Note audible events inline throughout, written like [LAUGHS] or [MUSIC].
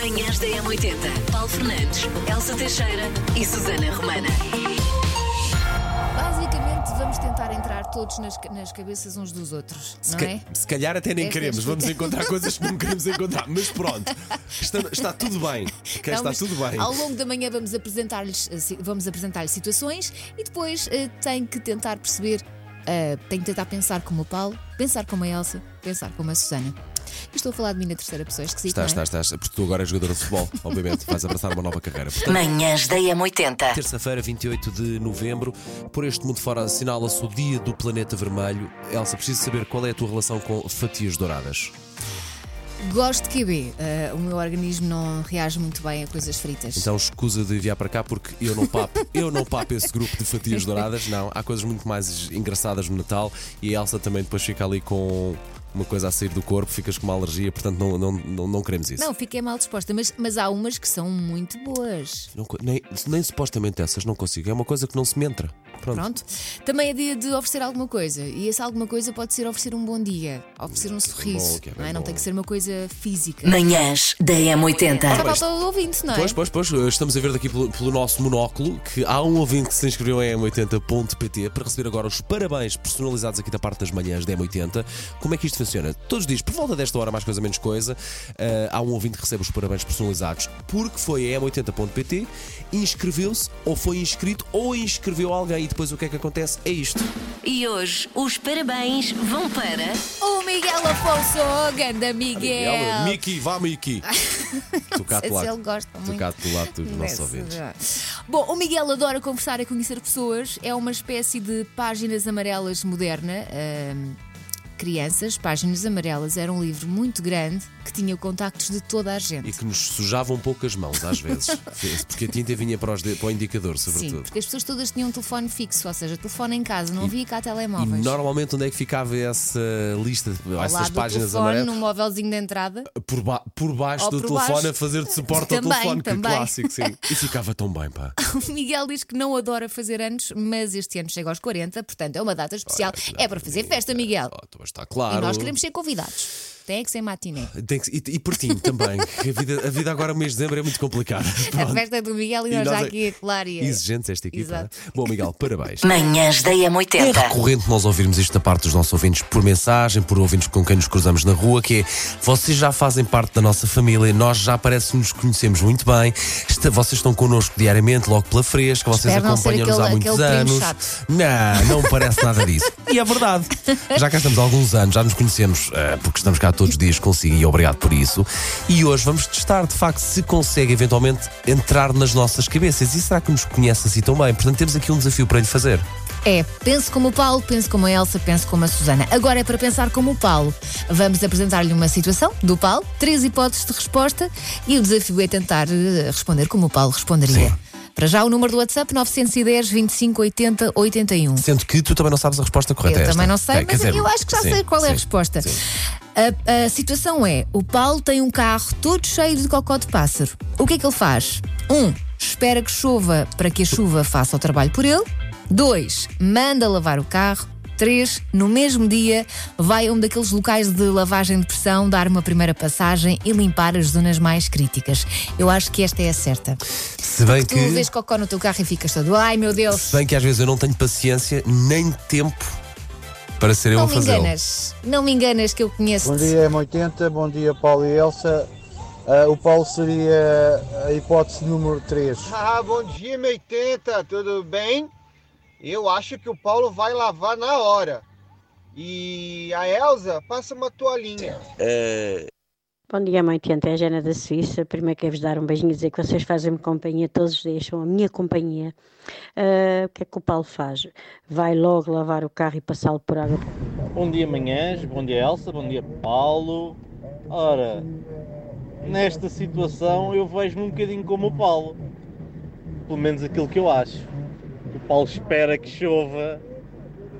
Manhãs da M80. Paulo Fernandes, Elsa Teixeira e Susana Romana. Basicamente, vamos tentar entrar todos nas, nas cabeças uns dos outros, Se, não ca- é? se calhar até nem queremos, é a vamos encontrar coisas que não queremos encontrar, mas pronto, está, está tudo bem. ok? Não, está tudo bem. Ao longo da manhã vamos apresentar-lhes eh, si- vamos apresentar situações e depois eh, tem que tentar perceber, eh, tem que tentar pensar como o Paulo, pensar como a Elsa, pensar como a Susana. E Estou a falar de mim na terceira pessoa, esquisito, Estás, não é? estás, estás, porque tu agora és jogadora de futebol, [LAUGHS] obviamente, vais abraçar uma nova carreira. Portanto, Manhãs da M80. Terça-feira, 28 de novembro, por este mundo fora assinala-se o Dia do Planeta Vermelho. Elsa, preciso saber qual é a tua relação com fatias douradas. Gosto de QB. eh, o meu organismo não reage muito bem a coisas fritas. Então escusa de enviar para cá porque eu não papo, eu não papo esse grupo de fatias douradas, não. Há coisas muito mais engraçadas no Natal e a Elsa também depois fica ali com uma coisa a sair do corpo, ficas com uma alergia, portanto não, não, não, não queremos isso. Não, fiquei mal disposta, mas, mas há umas que são muito boas. Não co- nem, nem supostamente essas não consigo. É uma coisa que não se me entra. Pronto. Pronto. Também é dia de oferecer alguma coisa. E essa alguma coisa pode ser oferecer um bom dia, oferecer um sorriso. bom, bem não, é? não tem que ser uma coisa física. Manhãs da Só M80. falta o ouvinte, não é? Pois, pois, pois, estamos a ver daqui pelo, pelo nosso monóculo que há um ouvinte que se inscreveu em M80.pt para receber agora os parabéns personalizados aqui da parte das manhãs da M80. Como é que isto funciona? Todos os dias, por volta desta hora, mais coisa menos coisa, eh, há um ouvinte que recebe os parabéns personalizados porque foi a M80.pt, inscreveu-se, ou foi inscrito, ou inscreveu alguém. Depois o que é que acontece? É isto. E hoje os parabéns vão para. O Miguel Afonso, ganda Miguel. Miki, vá Miki. [LAUGHS] Tocar sei se ele gosta muito. Tocar do lado dos nossos Nesse- ouvintes. Bom, o Miguel adora conversar e conhecer pessoas. É uma espécie de páginas amarelas moderna. ahm, crianças, Páginas Amarelas era um livro muito grande que tinha contactos de toda a E gente. que nos sujava um pouco as mãos, às vezes. [LAUGHS] Porque a tinta vinha para, os de- para o indicador, Sim, sobretudo. porque as pessoas todas tinham um telefone fixo, ou seja, telefone em casa, não havia cá E telemóveis. normalmente onde é que ficava essa lista, Ao essas lado do páginas telefone, amarelas? num móvelzinho de entrada. Por, ba- por baixo Ou do por telefone baixo. a fazer de suporte [LAUGHS] ao Também, telefone, que também. clássico, sim. [LAUGHS] E ficava tão bem, pá. O Miguel diz que não adora fazer anos, mas este ano chega aos 40, portanto é uma data especial. é para fazer festa, Miguel. Oh, então está claro. E nós queremos ser convidados. Tem que ser matiné. Tem que- e, e por ti também. A vida, a vida agora, mês de dezembro, é muito complicada. [LAUGHS] A festa é do Miguel e, E nós nós já é- aqui a colar e Exigentes esta equipa. Exato. né? Bom, Miguel, parabéns. Manhãs da É M80. recorrente nós ouvirmos isto da parte dos nossos ouvintes por mensagem, por ouvintes com quem nos cruzamos na rua, que é vocês já fazem parte da nonossa família, nós já parece que nos conhecemos muito bem, Esta- vocês estão connosco diariamente, logo pela fresca, vocês acompanham-nos há muitos anos. Não, não parece nada disso. [LAUGHS] E é verdade. Já cá estamos há alguns anos, já nos conhecemos, eh, porque estamos cá todos os dias consigo e obrigado por isso. E hoje vamos testar, de facto, se consegue eventualmente entrar nas nossas cabeças. E será que nos conhece assim tão bem? Portanto, temos aqui um desafio para lhe fazer. É, pense como o Paulo, pense como a Elsa, pense como a Susana. Agora é para pensar como o Paulo. Vamos apresentar-lhe uma situação do Paulo, três hipóteses de resposta e o desafio é tentar eh, responder como o Paulo responderia. Sim. Para já o número do WhatsApp 910 25 80 81. Sendo que tu também não sabes a resposta correta. Eu esta. também não sei, É, mas dizer, eu acho que já sim, sei qual é a sim, resposta. sim. A, a situação é: o Paulo tem um carro todo cheio de cocó de pássaro. O que é que ele faz? Um, espera que chova para que a chuva faça o trabalho por ele. Dois, manda lavar o carro. Três, no mesmo dia, vai a um daqueles locais de lavagem de pressão, dar uma primeira passagem e limpar as zonas mais críticas. Eu acho que esta é a certa. Se bem Tu que. vês cocó no teu carro e ficas todo, ai meu Deus, Se bem que às vezes eu não tenho paciência nem tempo para ser eu não a me fazê-lo. enganas, não me enganas que eu conheço. Bom dia, M80, bom dia, Paulo e Elsa. Ah, o Paulo seria a hipótese número 3. Ah, bom dia, M80, tudo bem? Eu acho que o Paulo vai lavar na hora. E a Elsa passa uma toalhinha. Bom dia, mãe Tianta, é a Jana da Suíça. Primeiro quero-vos dar um beijinho e dizer que vocês fazem-me companhia todos os dias, são a minha companhia. Ah, o que é que o Paulo faz? Vai logo lavar o carro e passá-lo por água. Bom dia, manhãs. Bom dia, Elsa. Bom dia, Paulo. Ora, nesta situação eu vejo-me um bocadinho como o Paulo. Pelo menos aquilo que eu acho. O Paulo espera que chova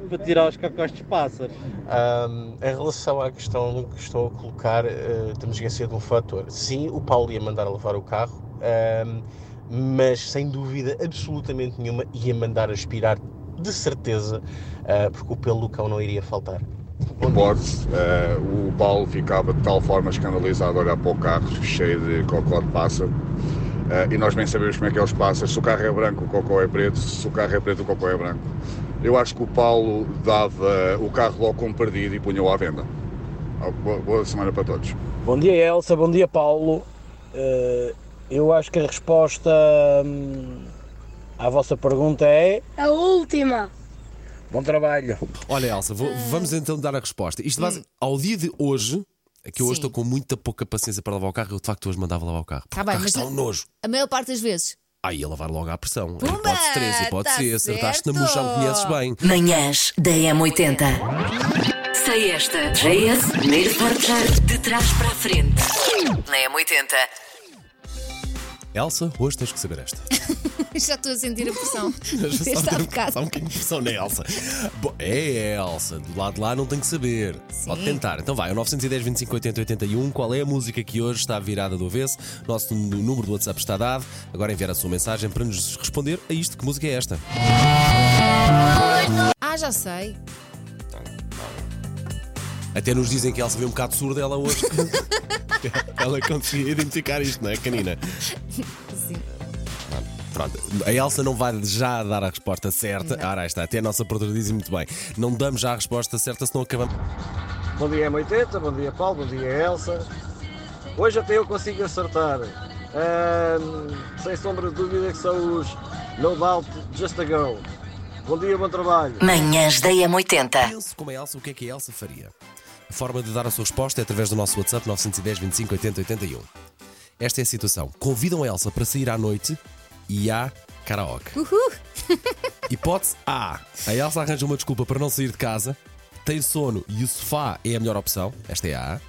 para tirar os cocós dos pássaros. Ahm, em relação à questão que estou a colocar, eh, temos que esquecer de um fator. Sim, o Paulo ia mandar levar o carro, ahm, mas sem dúvida absolutamente nenhuma ia mandar aspirar de certeza, ah, porque o pelo do cão não iria faltar. Porte, eh, o Paulo ficava de tal forma escandalizado a olhar para o carro cheio de cocó de pássaro. Eh, e nós nem sabemos como é que é os pássaros. Se o carro é branco, o cocó é preto. Se o carro é preto, o cocó é branco. Eu acho que o Paulo dava o carro logo como perdido e punha-o à venda. Ah, Boa, boa semana para todos. Bom dia Elsa, bom dia Paulo. Eh, eu acho que a resposta hum, à vossa pergunta é A última. bom trabalho. Olha, Elsa, vou- vamos então dar a resposta. Isto base, ao dia de hoje, é que eu hoje Sim. estou com muita pouca paciência para lavar o carro, eu de facto hoje mandava lavar o carro. Tá o bem, carro mas está um nojo. a maior parte das vezes. Aí ia lavar logo à pressão. Pumba! hipótese 3, hipótese Tá C, acertaste na certo! mochão, conheces bem. Manhãs da M80. Sei esta. JS, primeiro forjar de trás para a frente. Na M80. Elsa, hoje tens que saber esta. [LAUGHS] [LAUGHS] Já estou a sentir a pressão. [LAUGHS] Desde há ter- bocado. Há um bocadinho de pressão na Elsa. Bom, é Elsa, do lado de lá não tem que saber. Pode tentar. Então vai, o 910 25 80 81. Qual é a música que hoje está virada do avesso? Nosso número do WhatsApp está dado. Agora enviar a sua mensagem para nos responder a isto. Que música é esta? Ah, já sei. Até nos dizem que a Elsa veio um bocado surda ela hoje. [LAUGHS] ela conseguia identificar isto, não é, canina? Pronto, a Elsa não vai já dar a resposta certa. Ora, aí está, até a nossa produtora diz muito bem. Não damos já a resposta certa, senão acabamos. Bom dia M80, bom dia Paulo, bom dia Elsa. Hoje até eu consigo acertar. Sem sombra de dúvida que são os No Doubt Just a Girl. Bom dia, bom trabalho. Manhãs da M80. Penso como a Elsa, o que é que a Elsa faria? A forma de dar a sua resposta é através do nosso WhatsApp 910 25 80 81. Esta é a situação. Convidam a Elsa para sair à noite e há karaoke. Uhul. [LAUGHS] Hipótese A. A Elsa arranja uma desculpa para não sair de casa, tem sono e o sofá é a melhor opção. Esta é a A.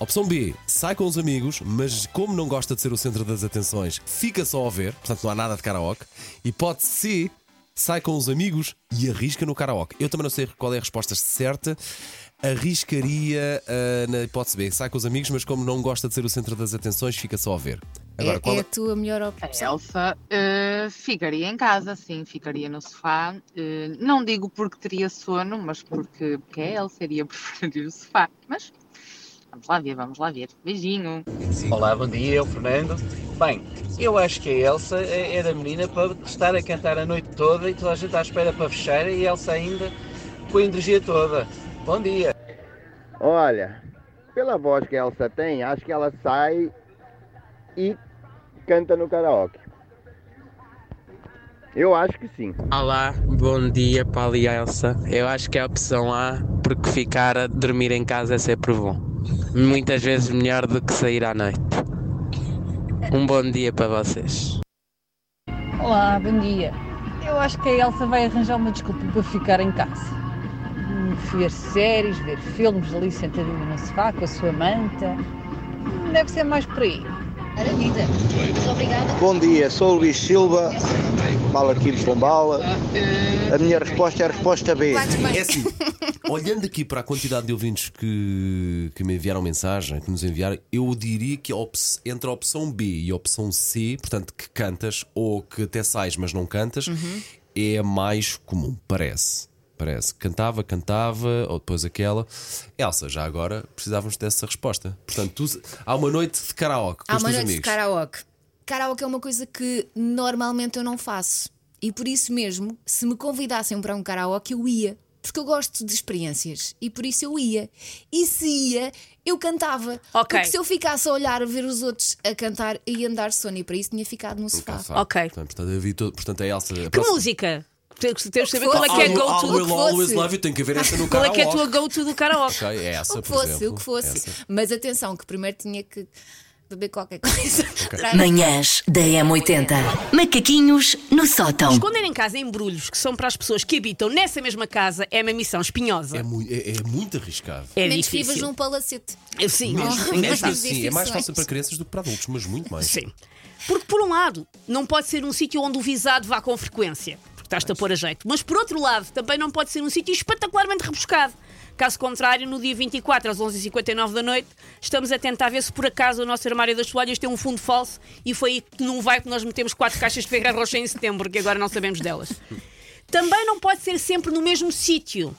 Opção B. Sai com os amigos, mas como não gosta de ser o centro das atenções, fica só a ver, portanto não há nada de karaoke. Hipótese C. Sai com os amigos e arrisca no karaoke. Eu também não sei qual é a resposta certa. Arriscaria ah, na hipótese B. Sai com os amigos, mas como não gosta de ser o centro das atenções, fica só a ver. Agora, é, qual é a tua melhor A opção. Elsa eh, ficaria em casa, sim, ficaria no sofá. Eh, não digo porque teria sono, mas porque, porque a Elsa iria [LAUGHS] preferir o sofá. Mas vamos lá ver, vamos lá ver. Beijinho. Olá, bom dia, eu Fernando. Bem, eu acho que a Elsa é, é da menina para estar a cantar a noite toda e toda a gente à espera para fechar e a Elsa ainda com a energia toda. Bom dia. Olha, pela voz que a Elsa tem, acho que ela sai e canta no karaoke. Eu acho que sim. Olá, bom dia, Paulo e Elsa. Eu acho que é a opção A, porque ficar a dormir em casa é sempre bom. Muitas vezes melhor do que sair à noite. Um bom dia para vocês. Olá, bom dia. Eu acho que a Elsa vai arranjar uma desculpa para ficar em casa. Ver séries, ver filmes ali sentadinha no sofá com a sua manta. Deve ser mais por aí. Maravilha. Muito obrigada. Bom dia, sou o Luís Silva, mal aqui de Pombala. A minha resposta é a resposta B. É assim, olhando aqui para a quantidade de ouvintes que, que me enviaram mensagem, que nos enviaram, eu diria que entre a opção B e a opção C, portanto, que cantas ou que até sais, mas não cantas, é a mais comum, parece. Parece. Cantava, cantava, ou depois aquela. Elsa, já agora precisávamos dessa resposta. Portanto, tu- há uma noite de karaoke com Há os uma teus noite de amigos. karaoke. Karaoke é uma coisa que normalmente eu não faço. E por isso mesmo, se me convidassem para um karaoke, eu ia. Porque eu gosto de experiências. E por isso eu ia. E se ia, eu cantava. Ok. Porque se eu ficasse a olhar, a ver os outros a cantar, ia andar sono. E para isso tinha ficado no sofá. Ok. Portanto, portanto, a Elsa. a Que próxima- música? Temos de saber que qual é que é a go-to do will always love you, tem que haver essa no [LAUGHS] Qual é que é a tua go-to do karaoke? Ok, é essa, O que por fosse, exemplo. o que fosse. Essa. Mas atenção, que primeiro tinha que beber qualquer coisa. Manhãs da M80. Macaquinhos no sótão. Esconder em casa embrulhos que são para as pessoas que habitam nessa mesma casa é uma missão espinhosa. É, mui- é- é muito arriscado. É Menos vivas difícil. num palacete. Eu sim, Mesmo, mesmo. engraçado. assim, é mais fácil para crianças do que para adultos, mas muito mais. Sim. Porque, por um lado, não pode ser um sítio onde o visado vá com frequência, estás-te a pôr a jeito. Mas, por outro lado, também não pode ser um sítio espetacularmente rebuscado. Caso contrário, no dia 24, às 11h59 da noite, estamos a tentar ver se por acaso o nosso armário das toalhas tem um fundo falso e foi aí que num vai que nós metemos quatro caixas de Ferreira Rocher em setembro, que agora não sabemos delas. Também não pode ser sempre no mesmo sítio.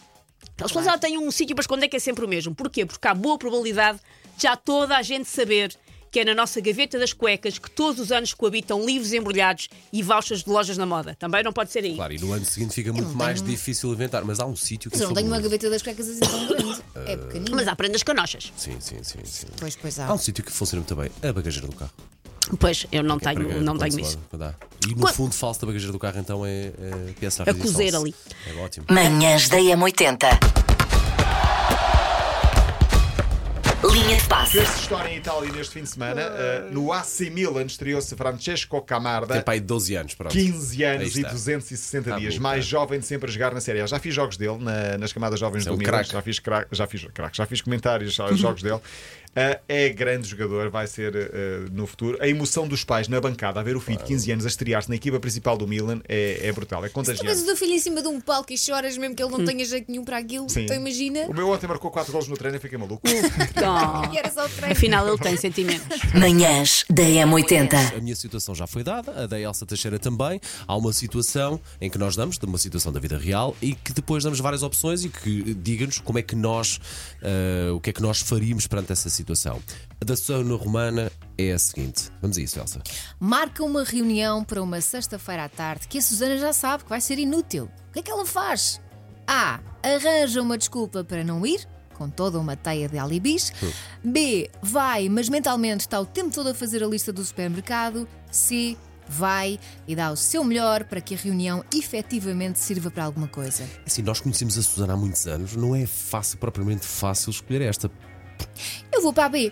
Eles claro. têm um sítio para esconder que é sempre o mesmo. Porquê? Porque há boa probabilidade de já toda a gente saber que é na nossa gaveta das cuecas que todos os anos coabitam livros embrulhados e vouchers de lojas na moda. Também não pode ser aí. Claro, e no ano seguinte fica muito mais tenho- difícil inventar, mas há um sítio que Mas eu não tenho uma gaveta das cuecas assim tão grande. É pequenina. Mas há prendas canochas. Sim, sim, sim, sim. Pois, pois Há há. um sítio que funciona muito bem, a bagageira do carro. Pois, eu não é tenho, para- não tenho isso. E no Quando- fundo falso da bagageira do carro então é, é peça A cozer ali. É ótimo. Manhãs da M80. Fez-se história em Itália neste fim de semana. Uh, no AC Milan estreou-se Francesco Camarda. Tem pai de 12 anos, pronto. 15 Aí anos e está. 260 Tá dias, bom, mais jovem de sempre a jogar na Série A. Já fiz jogos dele na- nas camadas jovens É do um Milan, craque. já fiz, já fiz craque, já fiz comentários aos [LAUGHS] jogos dele. Uh, é grande jogador, vai ser uh, no futuro. A emoção dos pais na bancada a ver o filho de 15 anos a estrear-se na equipa principal do Milan é, é brutal, é Tu vês o contagiante. teu filho em cima de um palco e choras mesmo que ele não tenha jeito nenhum para aquilo. Sim. Então imagina. O meu ontem marcou 4 gols no treino e fiquei maluco. Então, [LAUGHS] E era só o treino. afinal, ele tem sentimentos. Manhãs da M80. A minha situação já foi dada, a da Elsa Teixeira também. Há uma situação em que nós damos, de uma situação da vida real, e que depois damos várias opções e que diga-nos como é que nós, ah, o que é que nós faríamos perante essa situação. A da Susana Romana é a seguinte. Vamos a isso, Elsa. Marca uma reunião para uma sexta-feira à tarde que a Susana já sabe que vai ser inútil. O que é que ela faz? A. Arranja uma desculpa para não ir, com toda uma teia de alibis. B. Vai, mas mentalmente está o tempo todo a fazer a lista do supermercado. C. Vai e dá o seu melhor para que a reunião efetivamente sirva para alguma coisa. Assim, nós conhecemos a Susana há muitos anos, não é fácil, propriamente fácil escolher esta. Eu vou para a B.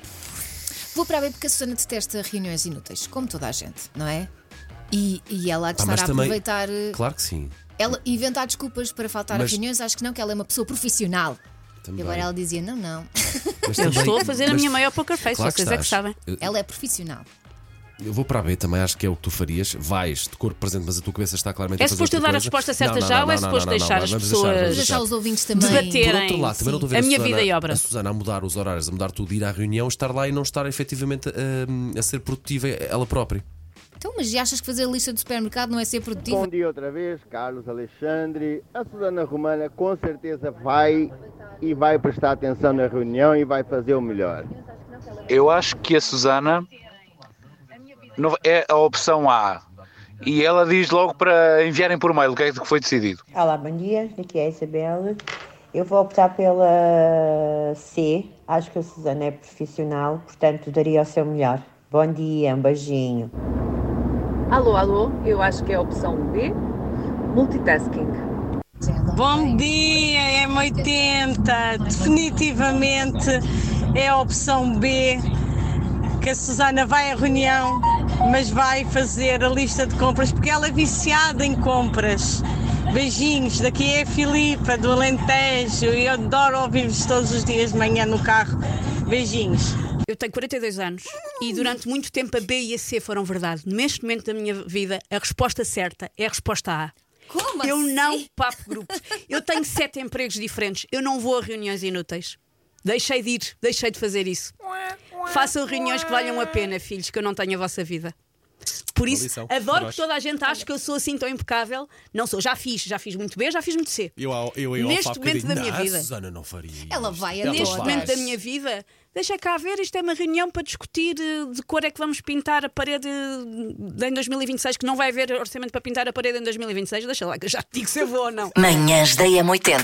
Vou para a B porque a Susana detesta reuniões inúteis, como toda a gente, não é? E, e ela há de Ah, estar mas a também- aproveitar. eh, Claro que sim. Ela inventar desculpas para faltar Mas- a reuniões, acho que não, que ela é uma pessoa profissional. Também. E agora ela dizia: não, não. Mas Eu também- estou a fazer a mas- minha maior poker face, Claro vocês é que sabem. Ela é profissional. Eu vou para a B também, acho que é o que tu farias. Vais de corpo presente, mas a tua cabeça está claramente É a fazer suposto eu outra dar a resposta certa Não, já não, ou é suposto deixar as pessoas Deixar os ouvintes também. debaterem Por outro lado, também não estou a ver a minha Susana- vida e obra? A Susana a mudar os horários, a mudar tudo, ir à reunião, estar lá e não estar efetivamente a, a ser produtiva ela própria. Então, mas e achas que fazer a lista do supermercado não é ser produtiva? Bom dia outra vez, Carlos Alexandre. A Susana Romana com certeza vai e vai prestar atenção na reunião e vai fazer o melhor. Eu acho que a Susana é a opção A. E ela diz logo para enviarem por mail o que é que foi decidido. Olá, bom dia. Daqui é a Isabel. Eu vou optar pela C. Acho que a Susana é profissional, portanto daria o seu melhor. Bom dia, um beijinho. Alô, alô, eu acho que é a opção B, multitasking. Bom dia, M80. Definitivamente é a opção B. Que a Susana vai à reunião, mas vai fazer a lista de compras porque ela é viciada em compras. Beijinhos, daqui é a Filipa do Alentejo e eu adoro ouvir-vos todos os dias de manhã no carro. Beijinhos. Eu tenho 42 anos e durante muito tempo a B e a C foram verdade. Neste momento da minha vida, a resposta certa é a resposta A. Como Eu assim? não papo grupos. Eu tenho sete empregos diferentes. Eu não vou a reuniões inúteis. Deixei de ir, deixei de fazer isso. Façam reuniões que valham a pena, filhos, que eu não tenho a vossa vida. Por isso, lição. adoro que toda a gente ache que eu sou assim tão impecável. Não sou, já fiz, já fiz muito B, já fiz muito C. Eu, ao- eu, eu, Neste momento da minha "Não, vida." Susana não faria. Ela vai a Ela Neste momento da minha vida, deixa cá ver, isto é uma reunião para discutir eh, de cor é que vamos pintar a parede de- em 2026, que não vai haver orçamento para pintar a parede em 2026. Deixa lá que eu já te digo se eu vou ou não. Manhãs da M80.